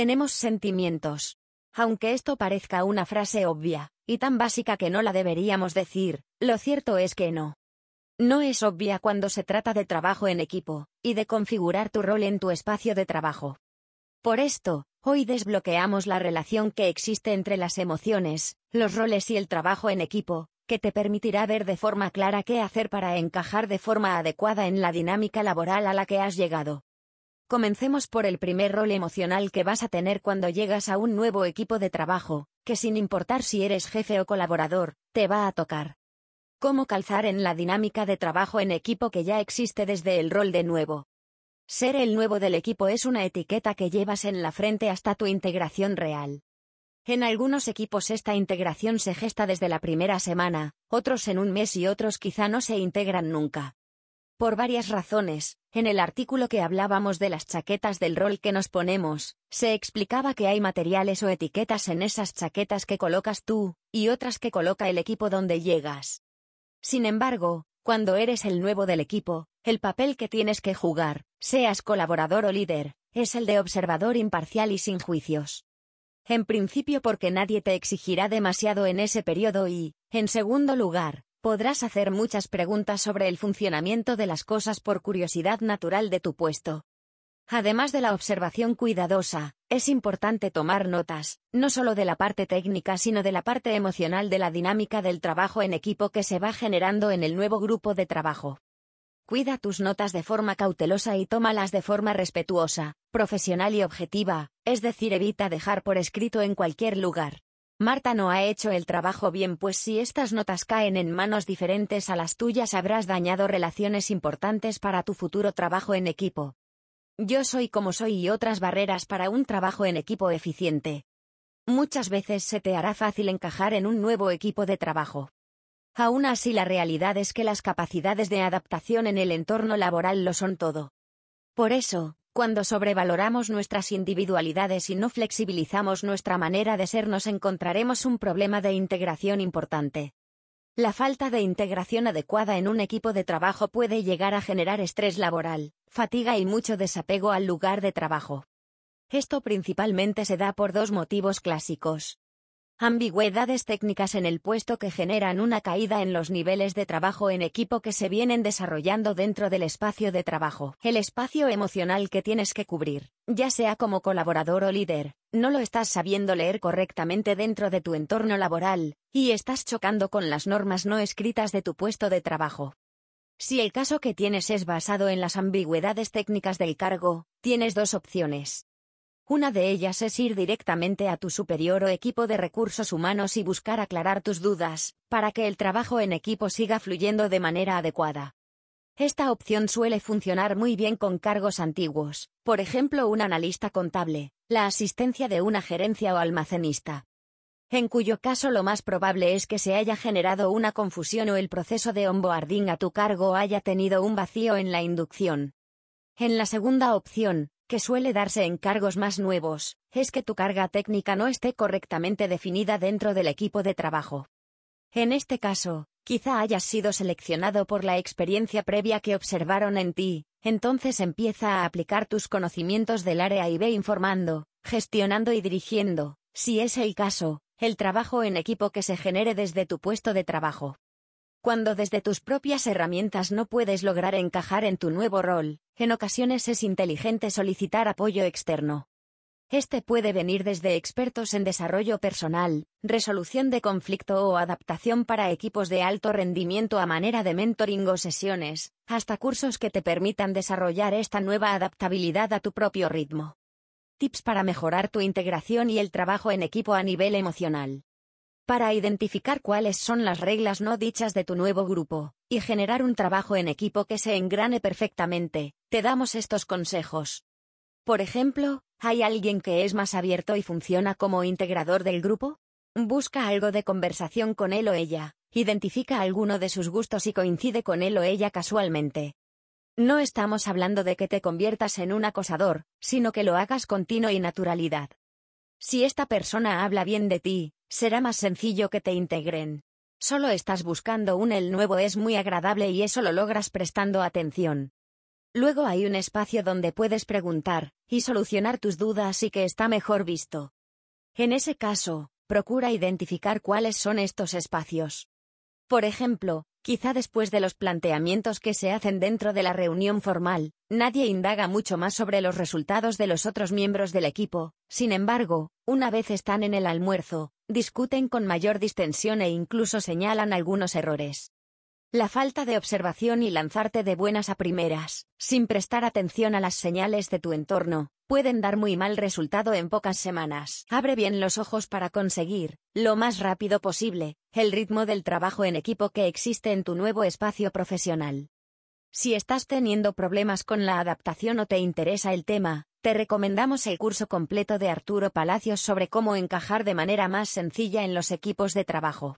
Tenemos sentimientos. Aunque esto parezca una frase obvia, y tan básica que no la deberíamos decir, lo cierto es que no. No es obvia cuando se trata de trabajo en equipo, y de configurar tu rol en tu espacio de trabajo. Por esto, hoy desbloqueamos la relación que existe entre las emociones, los roles y el trabajo en equipo, que te permitirá ver de forma clara qué hacer para encajar de forma adecuada en la dinámica laboral a la que has llegado. Comencemos por el primer rol emocional que vas a tener cuando llegas a un nuevo equipo de trabajo, que sin importar si eres jefe o colaborador, te va a tocar. Cómo calzar en la dinámica de trabajo en equipo que ya existe desde el rol de nuevo. Ser el nuevo del equipo es una etiqueta que llevas en la frente hasta tu integración real. En algunos equipos esta integración se gesta desde la primera semana, otros en un mes y otros quizá no se integran nunca. Por varias razones, en el artículo que hablábamos de las chaquetas del rol que nos ponemos, se explicaba que hay materiales o etiquetas en esas chaquetas que colocas tú, y otras que coloca el equipo donde llegas. Sin embargo, cuando eres el nuevo del equipo, el papel que tienes que jugar, seas colaborador o líder, es el de observador imparcial y sin juicios. En principio porque nadie te exigirá demasiado en ese periodo y, en segundo lugar, Podrás hacer muchas preguntas sobre el funcionamiento de las cosas por curiosidad natural de tu puesto. Además de la observación cuidadosa, es importante tomar notas, no solo de la parte técnica sino de la parte emocional de la dinámica del trabajo en equipo que se va generando en el nuevo grupo de trabajo. Cuida tus notas de forma cautelosa y tómalas de forma respetuosa, profesional y objetiva, es decir, evita dejar por escrito en cualquier lugar. Marta no ha hecho el trabajo bien pues si estas notas caen en manos diferentes a las tuyas habrás dañado relaciones importantes para tu futuro trabajo en equipo. Yo soy como soy y otras barreras para un trabajo en equipo eficiente. Muchas veces se te hará fácil encajar en un nuevo equipo de trabajo. Aún así la realidad es que las capacidades de adaptación en el entorno laboral lo son todo. Por eso, cuando sobrevaloramos nuestras individualidades y no flexibilizamos nuestra manera de ser nos encontraremos un problema de integración importante. La falta de integración adecuada en un equipo de trabajo puede llegar a generar estrés laboral, fatiga y mucho desapego al lugar de trabajo. Esto principalmente se da por dos motivos clásicos. Ambigüedades técnicas en el puesto que generan una caída en los niveles de trabajo en equipo que se vienen desarrollando dentro del espacio de trabajo. El espacio emocional que tienes que cubrir, ya sea como colaborador o líder, no lo estás sabiendo leer correctamente dentro de tu entorno laboral, y estás chocando con las normas no escritas de tu puesto de trabajo. Si el caso que tienes es basado en las ambigüedades técnicas del cargo, tienes dos opciones. Una de ellas es ir directamente a tu superior o equipo de recursos humanos y buscar aclarar tus dudas, para que el trabajo en equipo siga fluyendo de manera adecuada. Esta opción suele funcionar muy bien con cargos antiguos, por ejemplo un analista contable, la asistencia de una gerencia o almacenista. En cuyo caso lo más probable es que se haya generado una confusión o el proceso de onboarding a tu cargo haya tenido un vacío en la inducción. En la segunda opción, que suele darse en cargos más nuevos, es que tu carga técnica no esté correctamente definida dentro del equipo de trabajo. En este caso, quizá hayas sido seleccionado por la experiencia previa que observaron en ti, entonces empieza a aplicar tus conocimientos del área y ve informando, gestionando y dirigiendo, si es el caso, el trabajo en equipo que se genere desde tu puesto de trabajo. Cuando desde tus propias herramientas no puedes lograr encajar en tu nuevo rol, en ocasiones es inteligente solicitar apoyo externo. Este puede venir desde expertos en desarrollo personal, resolución de conflicto o adaptación para equipos de alto rendimiento a manera de mentoring o sesiones, hasta cursos que te permitan desarrollar esta nueva adaptabilidad a tu propio ritmo. Tips para mejorar tu integración y el trabajo en equipo a nivel emocional para identificar cuáles son las reglas no dichas de tu nuevo grupo, y generar un trabajo en equipo que se engrane perfectamente, te damos estos consejos. Por ejemplo, ¿hay alguien que es más abierto y funciona como integrador del grupo? Busca algo de conversación con él o ella, identifica alguno de sus gustos y coincide con él o ella casualmente. No estamos hablando de que te conviertas en un acosador, sino que lo hagas con tino y naturalidad. Si esta persona habla bien de ti, será más sencillo que te integren. Solo estás buscando un el nuevo es muy agradable y eso lo logras prestando atención. Luego hay un espacio donde puedes preguntar y solucionar tus dudas y que está mejor visto. En ese caso, procura identificar cuáles son estos espacios. Por ejemplo, quizá después de los planteamientos que se hacen dentro de la reunión formal, nadie indaga mucho más sobre los resultados de los otros miembros del equipo, sin embargo, una vez están en el almuerzo, discuten con mayor distensión e incluso señalan algunos errores. La falta de observación y lanzarte de buenas a primeras, sin prestar atención a las señales de tu entorno, pueden dar muy mal resultado en pocas semanas. Abre bien los ojos para conseguir, lo más rápido posible, el ritmo del trabajo en equipo que existe en tu nuevo espacio profesional. Si estás teniendo problemas con la adaptación o te interesa el tema, te recomendamos el curso completo de Arturo Palacios sobre cómo encajar de manera más sencilla en los equipos de trabajo.